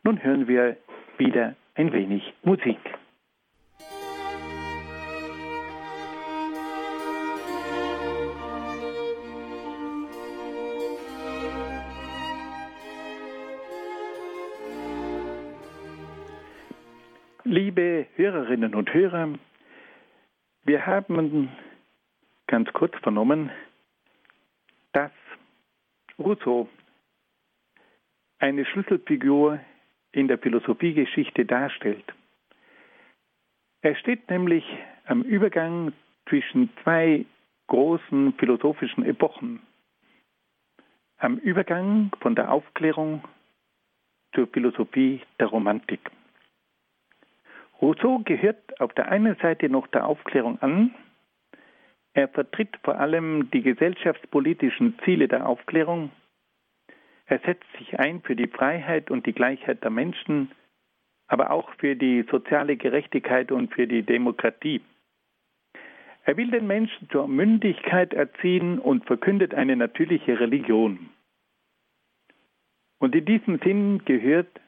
Nun hören wir wieder ein wenig Musik. Liebe Hörerinnen und Hörer, wir haben ganz kurz vernommen, dass Rousseau eine Schlüsselfigur in der Philosophiegeschichte darstellt. Er steht nämlich am Übergang zwischen zwei großen philosophischen Epochen. Am Übergang von der Aufklärung zur Philosophie der Romantik. Rousseau gehört auf der einen Seite noch der Aufklärung an. Er vertritt vor allem die gesellschaftspolitischen Ziele der Aufklärung. Er setzt sich ein für die Freiheit und die Gleichheit der Menschen, aber auch für die soziale Gerechtigkeit und für die Demokratie. Er will den Menschen zur Mündigkeit erziehen und verkündet eine natürliche Religion. Und in diesem Sinn gehört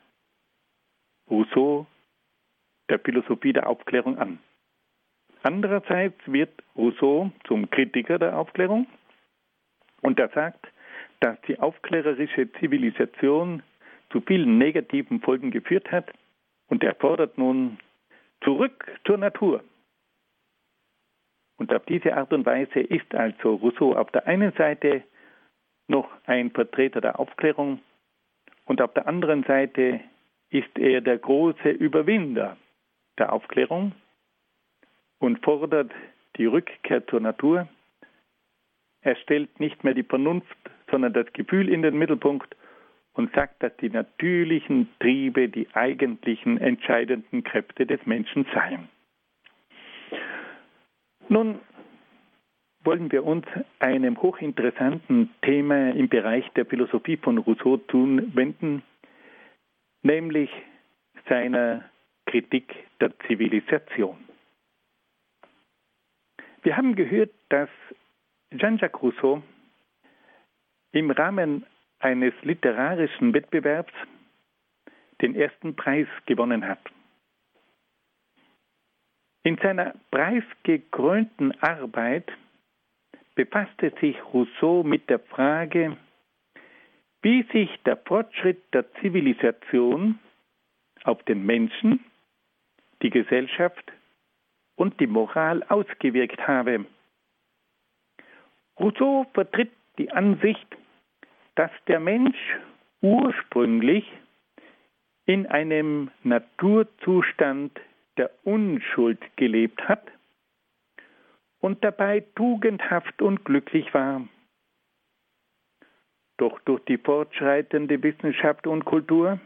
Rousseau der Philosophie der Aufklärung an. Andererseits wird Rousseau zum Kritiker der Aufklärung und er sagt, dass die aufklärerische Zivilisation zu vielen negativen Folgen geführt hat und er fordert nun zurück zur Natur. Und auf diese Art und Weise ist also Rousseau auf der einen Seite noch ein Vertreter der Aufklärung und auf der anderen Seite ist er der große Überwinder der Aufklärung und fordert die Rückkehr zur Natur. Er stellt nicht mehr die Vernunft, sondern das Gefühl in den Mittelpunkt und sagt, dass die natürlichen Triebe die eigentlichen entscheidenden Kräfte des Menschen seien. Nun wollen wir uns einem hochinteressanten Thema im Bereich der Philosophie von Rousseau zuwenden, nämlich seiner Kritik der Zivilisation. Wir haben gehört, dass Jean-Jacques Rousseau im Rahmen eines literarischen Wettbewerbs den ersten Preis gewonnen hat. In seiner preisgekrönten Arbeit befasste sich Rousseau mit der Frage, wie sich der Fortschritt der Zivilisation auf den Menschen, die Gesellschaft und die Moral ausgewirkt habe. Rousseau vertritt die Ansicht, dass der Mensch ursprünglich in einem Naturzustand der Unschuld gelebt hat und dabei tugendhaft und glücklich war. Doch durch die fortschreitende Wissenschaft und Kultur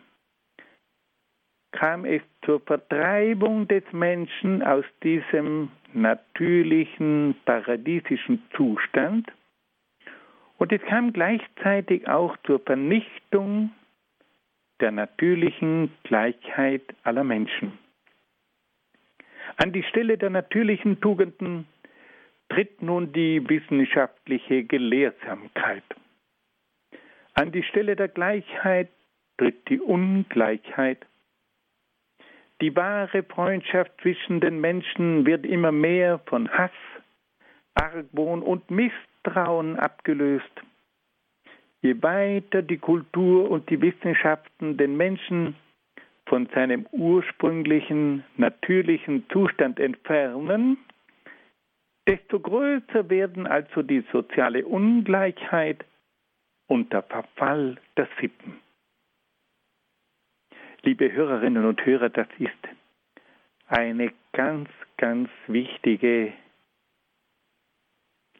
kam es zur Vertreibung des Menschen aus diesem natürlichen paradiesischen Zustand und es kam gleichzeitig auch zur Vernichtung der natürlichen Gleichheit aller Menschen. An die Stelle der natürlichen Tugenden tritt nun die wissenschaftliche Gelehrsamkeit. An die Stelle der Gleichheit tritt die Ungleichheit. Die wahre Freundschaft zwischen den Menschen wird immer mehr von Hass, Argwohn und Misstrauen abgelöst. Je weiter die Kultur und die Wissenschaften den Menschen von seinem ursprünglichen natürlichen Zustand entfernen, desto größer werden also die soziale Ungleichheit und der Verfall der Sitten. Liebe Hörerinnen und Hörer, das ist eine ganz, ganz wichtige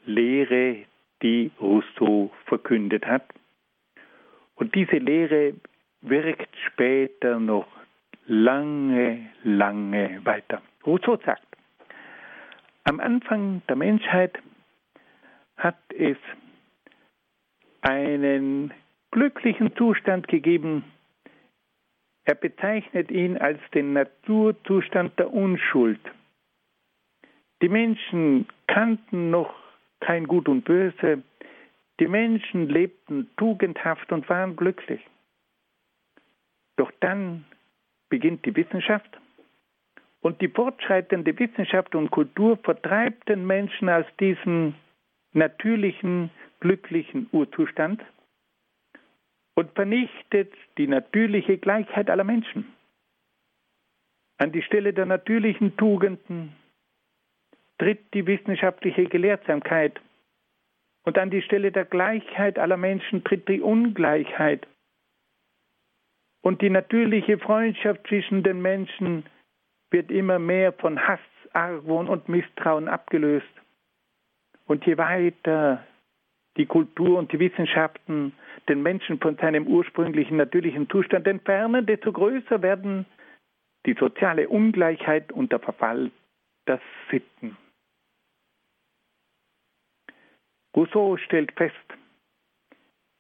Lehre, die Rousseau verkündet hat. Und diese Lehre wirkt später noch lange, lange weiter. Rousseau sagt, am Anfang der Menschheit hat es einen glücklichen Zustand gegeben. Er bezeichnet ihn als den Naturzustand der Unschuld. Die Menschen kannten noch kein Gut und Böse. Die Menschen lebten tugendhaft und waren glücklich. Doch dann beginnt die Wissenschaft und die fortschreitende Wissenschaft und Kultur vertreibt den Menschen aus diesem natürlichen, glücklichen Urzustand und vernichtet die natürliche Gleichheit aller Menschen. An die Stelle der natürlichen Tugenden tritt die wissenschaftliche Gelehrsamkeit und an die Stelle der Gleichheit aller Menschen tritt die Ungleichheit. Und die natürliche Freundschaft zwischen den Menschen wird immer mehr von Hass, Argwohn und Misstrauen abgelöst. Und je weiter die Kultur und die Wissenschaften den Menschen von seinem ursprünglichen natürlichen Zustand entfernen, desto größer werden die soziale Ungleichheit und der Verfall der Sitten. Rousseau stellt fest,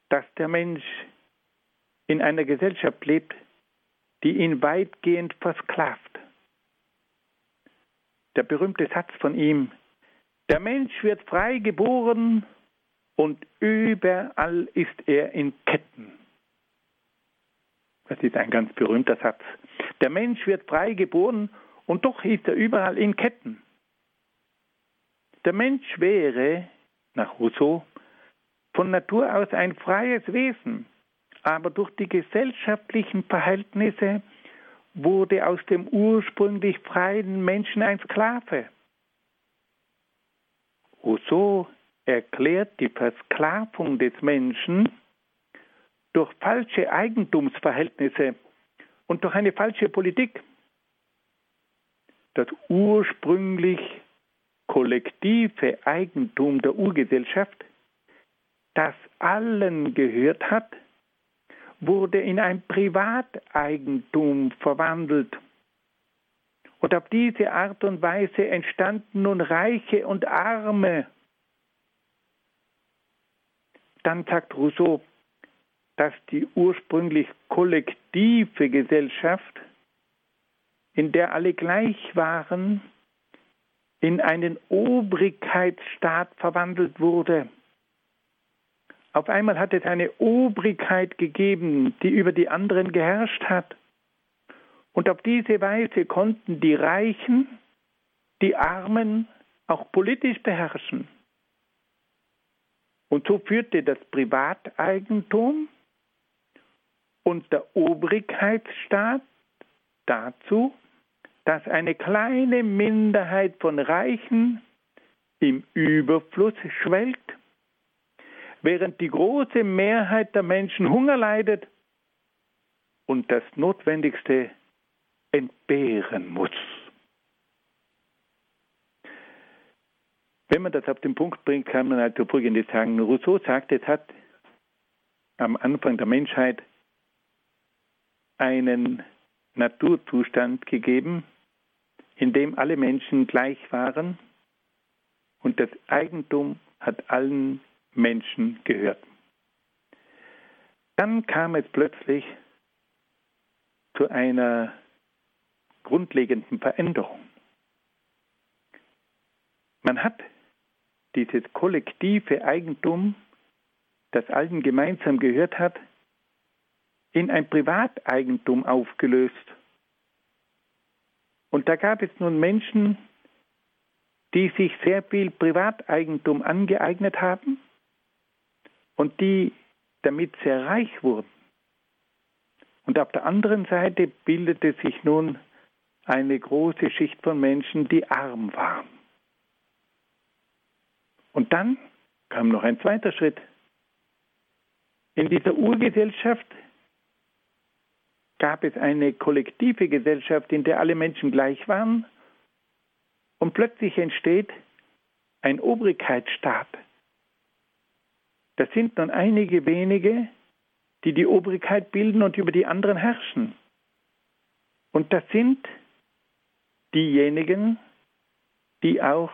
dass der Mensch in einer Gesellschaft lebt, die ihn weitgehend versklavt. Der berühmte Satz von ihm, der Mensch wird frei geboren und überall ist er in Ketten. Das ist ein ganz berühmter Satz. Der Mensch wird frei geboren und doch ist er überall in Ketten. Der Mensch wäre, nach Rousseau, von Natur aus ein freies Wesen, aber durch die gesellschaftlichen Verhältnisse wurde aus dem ursprünglich freien Menschen ein Sklave. Rousseau erklärt die Versklavung des Menschen durch falsche Eigentumsverhältnisse und durch eine falsche Politik. Das ursprünglich kollektive Eigentum der Urgesellschaft, das allen gehört hat, wurde in ein Privateigentum verwandelt. Und auf diese Art und Weise entstanden nun Reiche und Arme. Dann sagt Rousseau, dass die ursprünglich kollektive Gesellschaft, in der alle gleich waren, in einen Obrigkeitsstaat verwandelt wurde. Auf einmal hat es eine Obrigkeit gegeben, die über die anderen geherrscht hat. Und auf diese Weise konnten die Reichen die Armen auch politisch beherrschen. Und so führte das Privateigentum und der Obrigkeitsstaat dazu, dass eine kleine Minderheit von Reichen im Überfluss schwelgt, während die große Mehrheit der Menschen Hunger leidet und das Notwendigste entbehren muss. Wenn man das auf den Punkt bringt, kann man also Folgendes sagen. Rousseau sagt, es hat am Anfang der Menschheit einen Naturzustand gegeben, in dem alle Menschen gleich waren und das Eigentum hat allen Menschen gehört. Dann kam es plötzlich zu einer grundlegenden Veränderung. Man hat dieses kollektive Eigentum, das allen gemeinsam gehört hat, in ein Privateigentum aufgelöst. Und da gab es nun Menschen, die sich sehr viel Privateigentum angeeignet haben und die damit sehr reich wurden. Und auf der anderen Seite bildete sich nun eine große Schicht von Menschen, die arm waren. Und dann kam noch ein zweiter Schritt. In dieser Urgesellschaft gab es eine kollektive Gesellschaft, in der alle Menschen gleich waren. Und plötzlich entsteht ein Obrigkeitsstaat. Das sind nun einige wenige, die die Obrigkeit bilden und über die anderen herrschen. Und das sind diejenigen, die auch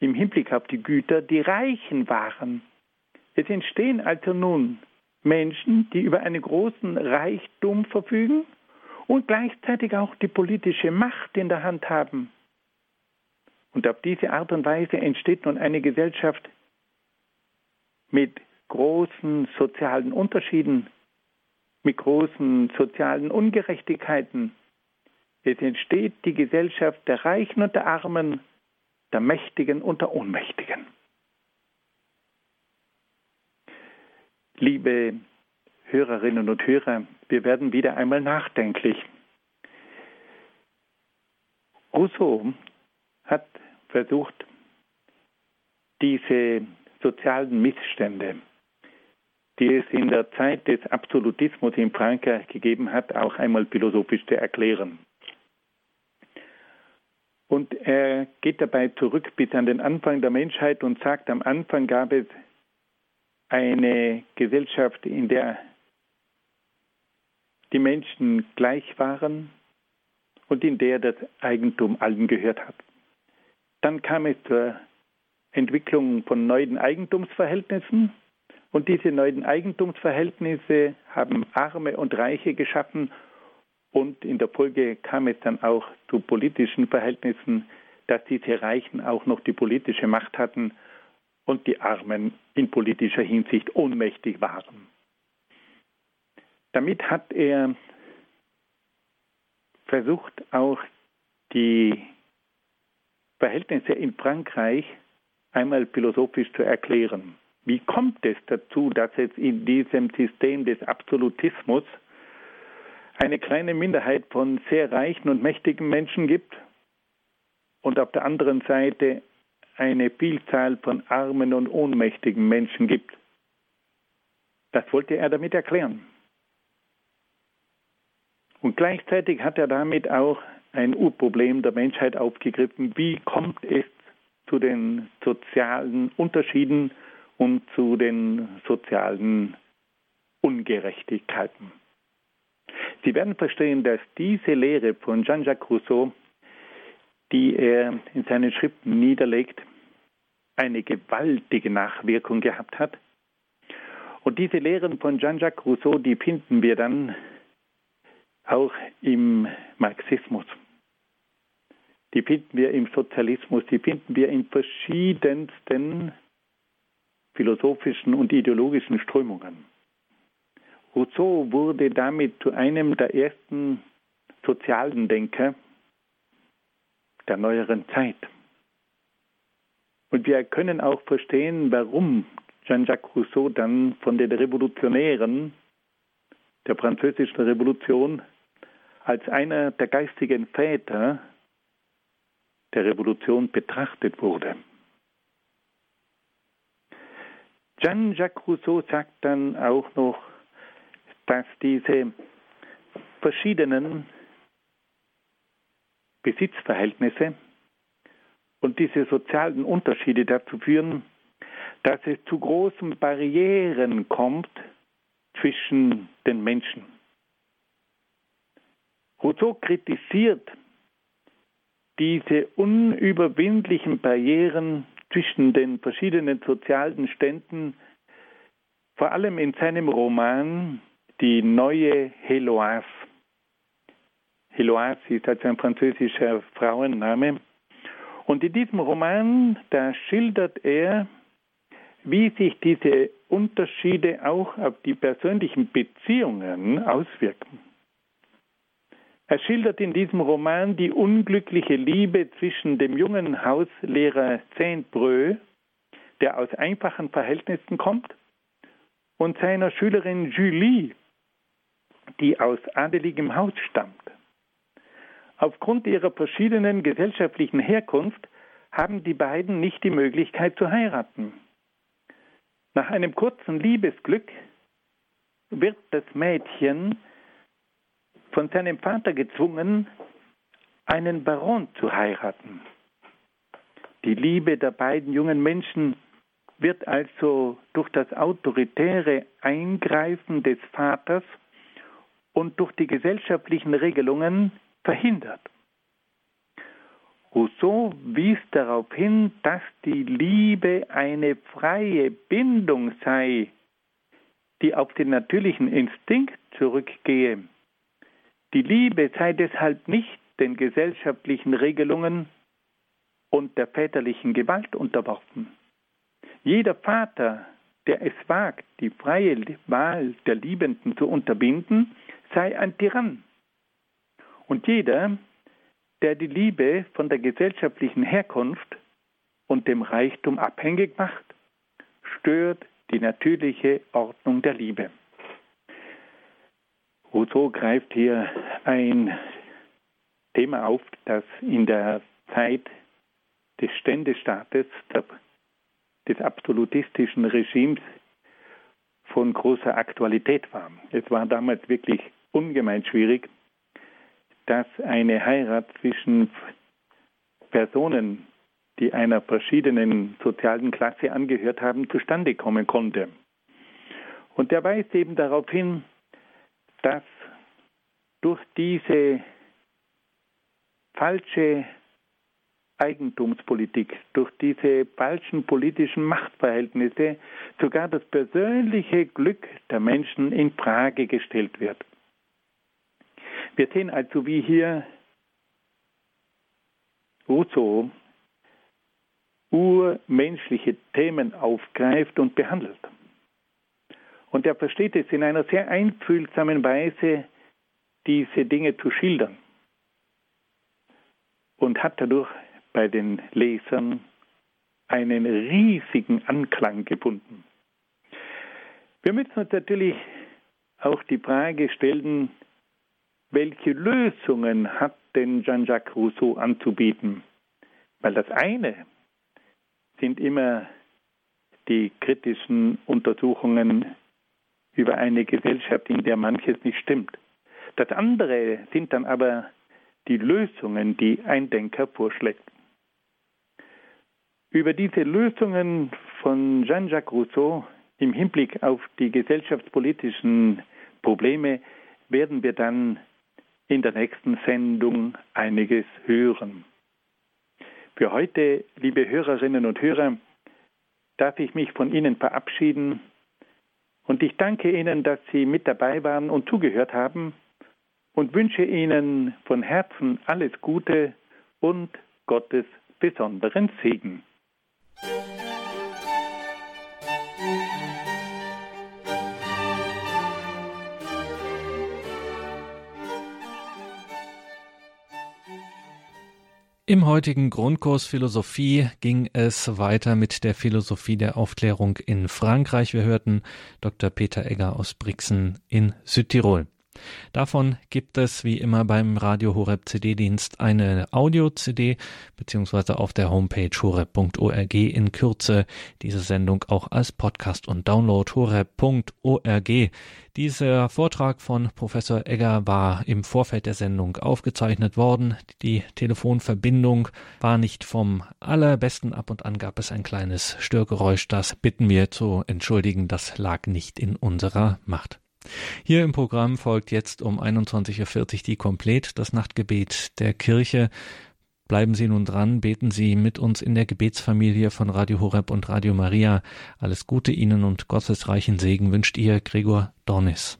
im Hinblick auf die Güter die Reichen waren. Es entstehen also nun Menschen, die über einen großen Reichtum verfügen und gleichzeitig auch die politische Macht in der Hand haben. Und auf diese Art und Weise entsteht nun eine Gesellschaft mit großen sozialen Unterschieden, mit großen sozialen Ungerechtigkeiten. Es entsteht die Gesellschaft der Reichen und der Armen, der Mächtigen und der Ohnmächtigen. Liebe Hörerinnen und Hörer, wir werden wieder einmal nachdenklich. Rousseau hat versucht, diese sozialen Missstände, die es in der Zeit des Absolutismus in Frankreich gegeben hat, auch einmal philosophisch zu erklären. Und er geht dabei zurück bis an den Anfang der Menschheit und sagt, am Anfang gab es eine Gesellschaft, in der die Menschen gleich waren und in der das Eigentum allen gehört hat. Dann kam es zur Entwicklung von neuen Eigentumsverhältnissen und diese neuen Eigentumsverhältnisse haben Arme und Reiche geschaffen und in der Folge kam es dann auch zu politischen Verhältnissen, dass diese Reichen auch noch die politische Macht hatten und die Armen in politischer Hinsicht ohnmächtig waren. Damit hat er versucht, auch die Verhältnisse in Frankreich einmal philosophisch zu erklären. Wie kommt es dazu, dass es in diesem System des Absolutismus eine kleine Minderheit von sehr reichen und mächtigen Menschen gibt und auf der anderen Seite eine Vielzahl von armen und ohnmächtigen Menschen gibt? Das wollte er damit erklären. Und gleichzeitig hat er damit auch ein Urproblem der Menschheit aufgegriffen. Wie kommt es zu den sozialen Unterschieden und zu den sozialen Ungerechtigkeiten? Sie werden verstehen, dass diese Lehre von Jean-Jacques Rousseau, die er in seinen Schriften niederlegt, eine gewaltige Nachwirkung gehabt hat. Und diese Lehren von Jean-Jacques Rousseau, die finden wir dann auch im Marxismus. Die finden wir im Sozialismus, die finden wir in verschiedensten philosophischen und ideologischen Strömungen. Rousseau wurde damit zu einem der ersten sozialen Denker der neueren Zeit. Und wir können auch verstehen, warum Jean-Jacques Rousseau dann von den Revolutionären der französischen Revolution als einer der geistigen Väter der Revolution betrachtet wurde. Jean-Jacques Rousseau sagt dann auch noch, dass diese verschiedenen Besitzverhältnisse und diese sozialen Unterschiede dazu führen, dass es zu großen Barrieren kommt zwischen den Menschen. Rousseau kritisiert diese unüberwindlichen Barrieren zwischen den verschiedenen sozialen Ständen, vor allem in seinem Roman Die neue Heloise. Heloise ist also ein französischer Frauenname. Und in diesem Roman, da schildert er, wie sich diese Unterschiede auch auf die persönlichen Beziehungen auswirken. Er schildert in diesem Roman die unglückliche Liebe zwischen dem jungen Hauslehrer Saint-Breu, der aus einfachen Verhältnissen kommt, und seiner Schülerin Julie, die aus adeligem Haus stammt. Aufgrund ihrer verschiedenen gesellschaftlichen Herkunft haben die beiden nicht die Möglichkeit zu heiraten. Nach einem kurzen Liebesglück wird das Mädchen von seinem Vater gezwungen, einen Baron zu heiraten. Die Liebe der beiden jungen Menschen wird also durch das autoritäre Eingreifen des Vaters und durch die gesellschaftlichen Regelungen verhindert. Rousseau wies darauf hin, dass die Liebe eine freie Bindung sei, die auf den natürlichen Instinkt zurückgehe die Liebe sei deshalb nicht den gesellschaftlichen Regelungen und der väterlichen Gewalt unterworfen. Jeder Vater, der es wagt, die freie Wahl der Liebenden zu unterbinden, sei ein Tyrann. Und jeder, der die Liebe von der gesellschaftlichen Herkunft und dem Reichtum abhängig macht, stört die natürliche Ordnung der Liebe. Rousseau greift hier ein Thema auf, das in der Zeit des Ständestaates, des absolutistischen Regimes von großer Aktualität war. Es war damals wirklich ungemein schwierig, dass eine Heirat zwischen Personen, die einer verschiedenen sozialen Klasse angehört haben, zustande kommen konnte. Und er weist eben darauf hin, dass durch diese falsche Eigentumspolitik, durch diese falschen politischen Machtverhältnisse sogar das persönliche Glück der Menschen in Frage gestellt wird. Wir sehen also, wie hier Rousseau urmenschliche Themen aufgreift und behandelt. Und er versteht es in einer sehr einfühlsamen Weise, diese Dinge zu schildern. Und hat dadurch bei den Lesern einen riesigen Anklang gefunden. Wir müssen uns natürlich auch die Frage stellen, welche Lösungen hat denn Jean-Jacques Rousseau anzubieten? Weil das eine sind immer die kritischen Untersuchungen über eine Gesellschaft, in der manches nicht stimmt. Das andere sind dann aber die Lösungen, die ein Denker vorschlägt. Über diese Lösungen von Jean-Jacques Rousseau im Hinblick auf die gesellschaftspolitischen Probleme werden wir dann in der nächsten Sendung einiges hören. Für heute, liebe Hörerinnen und Hörer, darf ich mich von Ihnen verabschieden und ich danke Ihnen, dass Sie mit dabei waren und zugehört haben und wünsche Ihnen von Herzen alles Gute und Gottes besonderen Segen. Im heutigen Grundkurs Philosophie ging es weiter mit der Philosophie der Aufklärung in Frankreich. Wir hörten Dr. Peter Egger aus Brixen in Südtirol. Davon gibt es wie immer beim Radio Horeb CD-Dienst eine Audio-CD beziehungsweise auf der Homepage horeb.org in Kürze diese Sendung auch als Podcast und Download horeb.org. Dieser Vortrag von Professor Egger war im Vorfeld der Sendung aufgezeichnet worden. Die Telefonverbindung war nicht vom allerbesten. Ab und an gab es ein kleines Störgeräusch. Das bitten wir zu entschuldigen. Das lag nicht in unserer Macht. Hier im Programm folgt jetzt um 21.40 Uhr die Komplett, das Nachtgebet der Kirche. Bleiben Sie nun dran, beten Sie mit uns in der Gebetsfamilie von Radio Horeb und Radio Maria. Alles Gute Ihnen und Gottes reichen Segen wünscht Ihr Gregor Dornis.